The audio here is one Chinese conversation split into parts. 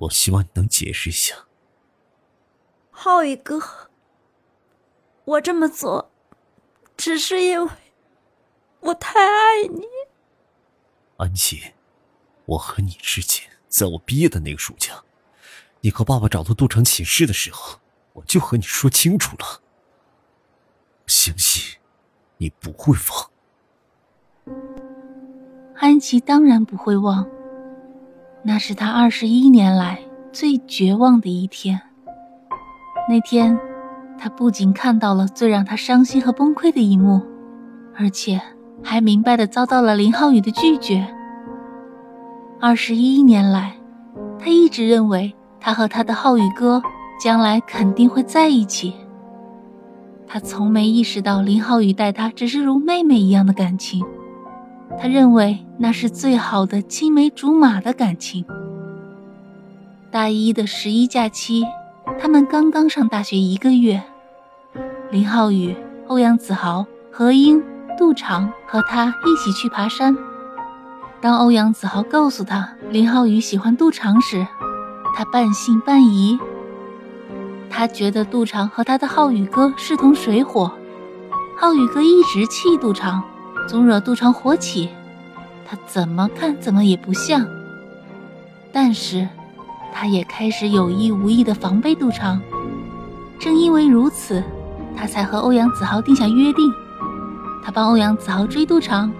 我希望你能解释一下。浩宇哥，我这么做，只是因为我太爱你。安琪，我和你之间，在我毕业的那个暑假，你和爸爸找到杜城寝室的时候，我就和你说清楚了。相信你不会忘。安琪当然不会忘。那是他二十一年来最绝望的一天。那天，他不仅看到了最让他伤心和崩溃的一幕，而且还明白的遭到了林浩宇的拒绝。二十一年来，他一直认为他和他的浩宇哥将来肯定会在一起。他从没意识到林浩宇待他只是如妹妹一样的感情。他认为那是最好的青梅竹马的感情。大一的十一假期，他们刚刚上大学一个月。林浩宇、欧阳子豪、何英、杜长和他一起去爬山。当欧阳子豪告诉他林浩宇喜欢杜长时，他半信半疑。他觉得杜长和他的浩宇哥势同水火，浩宇哥一直气杜长。总惹杜长火起，他怎么看怎么也不像。但是，他也开始有意无意的防备杜长。正因为如此，他才和欧阳子豪定下约定：他帮欧阳子豪追杜长，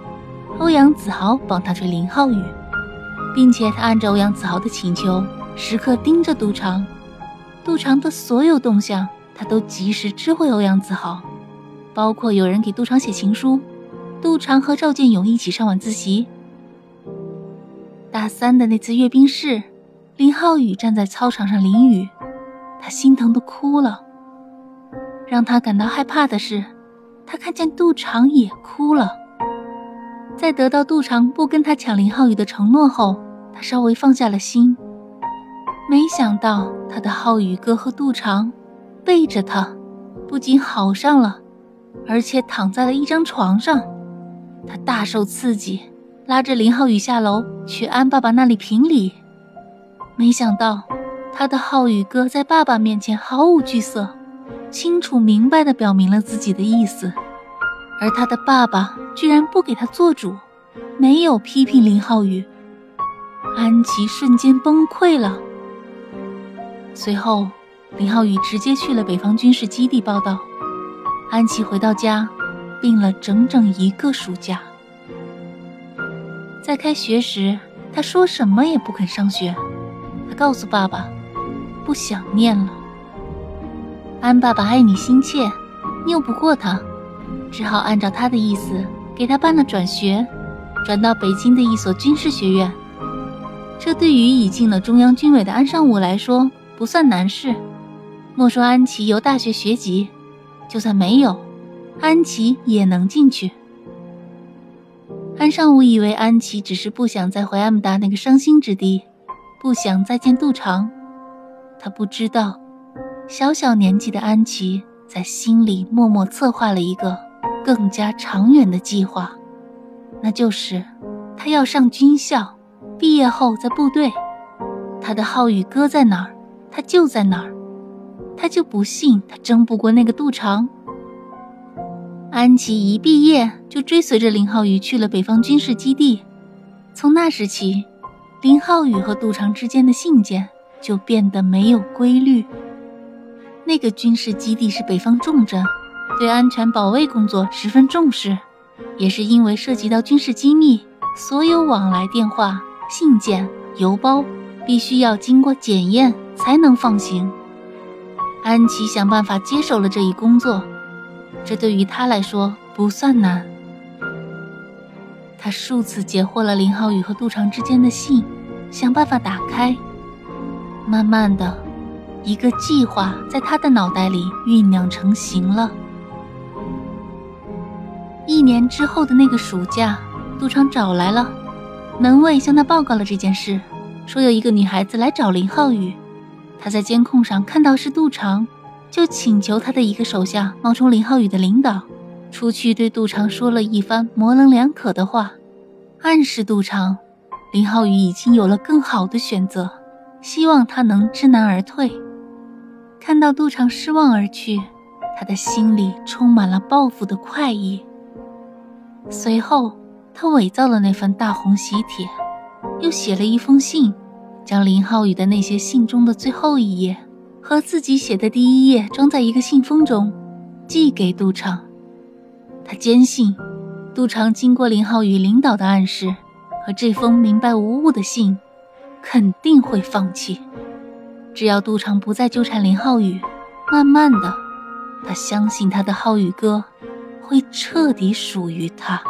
欧阳子豪帮他追林浩宇，并且他按照欧阳子豪的请求，时刻盯着杜长。杜长的所有动向，他都及时知会欧阳子豪，包括有人给杜长写情书。杜长和赵建勇一起上晚自习。大三的那次阅兵式，林浩宇站在操场上淋雨，他心疼的哭了。让他感到害怕的是，他看见杜长也哭了。在得到杜长不跟他抢林浩宇的承诺后，他稍微放下了心。没想到他的浩宇哥和杜长背着他，不仅好上了，而且躺在了一张床上。他大受刺激，拉着林浩宇下楼去安爸爸那里评理。没想到，他的浩宇哥在爸爸面前毫无惧色，清楚明白地表明了自己的意思。而他的爸爸居然不给他做主，没有批评林浩宇。安琪瞬间崩溃了。随后，林浩宇直接去了北方军事基地报道。安琪回到家。病了整整一个暑假，在开学时，他说什么也不肯上学。他告诉爸爸，不想念了。安爸爸爱你心切，拗不过他，只好按照他的意思给他办了转学，转到北京的一所军事学院。这对于已进了中央军委的安尚武来说不算难事。莫说安琪有大学学籍，就算没有。安琪也能进去。安尚武以为安琪只是不想再回 M 大那个伤心之地，不想再见杜长。他不知道，小小年纪的安琪在心里默默策划了一个更加长远的计划，那就是他要上军校，毕业后在部队。他的浩宇哥在哪儿，他就在哪儿。他就不信他争不过那个杜长。安琪一毕业就追随着林浩宇去了北方军事基地，从那时起，林浩宇和杜长之间的信件就变得没有规律。那个军事基地是北方重镇，对安全保卫工作十分重视，也是因为涉及到军事机密，所有往来电话、信件、邮包必须要经过检验才能放行。安琪想办法接手了这一工作。这对于他来说不算难。他数次截获了林浩宇和杜长之间的信，想办法打开，慢慢的，一个计划在他的脑袋里酝酿成型了。一年之后的那个暑假，杜长找来了门卫，向他报告了这件事，说有一个女孩子来找林浩宇，他在监控上看到是杜长，就请求他的一个手下冒充林浩宇的领导，出去对杜长说了一番模棱两可的话，暗示杜长，林浩宇已经有了更好的选择。希望他能知难而退。看到杜长失望而去，他的心里充满了报复的快意。随后，他伪造了那份大红喜帖，又写了一封信，将林浩宇的那些信中的最后一页和自己写的第一页装在一个信封中，寄给杜长。他坚信，杜长经过林浩宇领导的暗示和这封明白无误的信。肯定会放弃。只要杜长不再纠缠林浩宇，慢慢的，他相信他的浩宇哥会彻底属于他。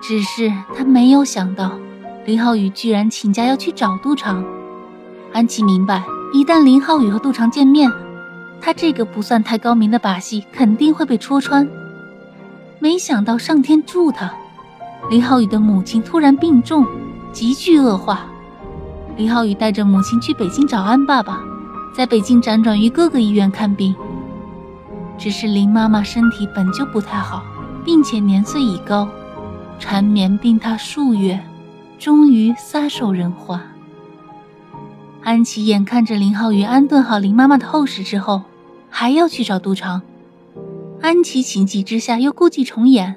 只是他没有想到，林浩宇居然请假要去找杜长。安琪明白，一旦林浩宇和杜长见面，他这个不算太高明的把戏肯定会被戳穿。没想到上天助他，林浩宇的母亲突然病重。急剧恶化，林浩宇带着母亲去北京找安爸爸，在北京辗转于各个医院看病。只是林妈妈身体本就不太好，并且年岁已高，缠绵病榻数月，终于撒手人寰。安琪眼看着林浩宇安顿好林妈妈的后事之后，还要去找杜长，安琪情急之下又故伎重演，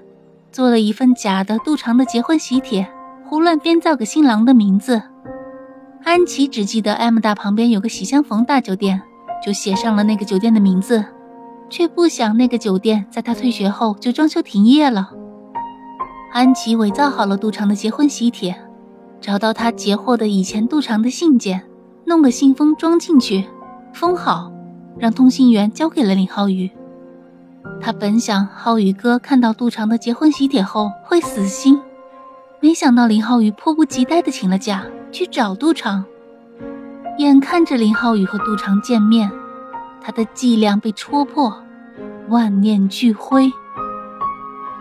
做了一份假的杜长的结婚喜帖。胡乱编造个新郎的名字，安琪只记得 M 大旁边有个喜相逢大酒店，就写上了那个酒店的名字，却不想那个酒店在他退学后就装修停业了。安琪伪造好了杜长的结婚喜帖，找到他截获的以前杜长的信件，弄个信封装进去，封好，让通信员交给了林浩宇。他本想浩宇哥看到杜长的结婚喜帖后会死心。没想到林浩宇迫不及待地请了假去找杜长，眼看着林浩宇和杜长见面，他的伎俩被戳破，万念俱灰。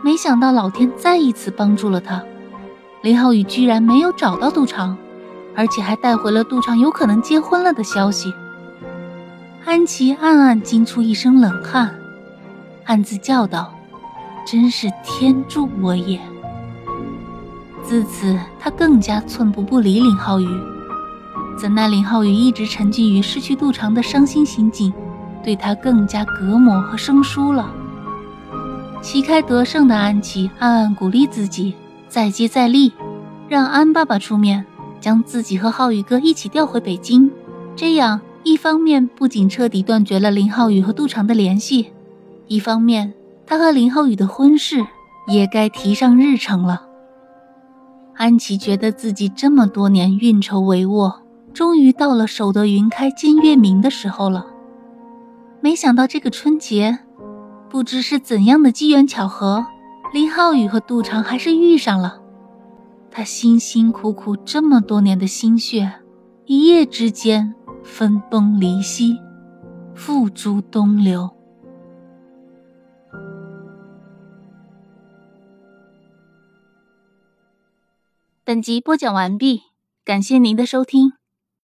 没想到老天再一次帮助了他，林浩宇居然没有找到杜长，而且还带回了杜长有可能结婚了的消息。安琪暗暗惊出一身冷汗，暗自叫道：“真是天助我也！”自此，他更加寸步不离林浩宇。怎奈林浩宇一直沉浸于失去杜长的伤心心境，对他更加隔膜和生疏了。旗开得胜的安琪暗暗鼓励自己，再接再厉，让安爸爸出面，将自己和浩宇哥一起调回北京。这样，一方面不仅彻底断绝了林浩宇和杜长的联系，一方面他和林浩宇的婚事也该提上日程了。安琪觉得自己这么多年运筹帷幄，终于到了守得云开见月明的时候了。没想到这个春节，不知是怎样的机缘巧合，林浩宇和杜长还是遇上了。他辛辛苦苦这么多年的心血，一夜之间分崩离析，付诸东流。本集播讲完毕，感谢您的收听。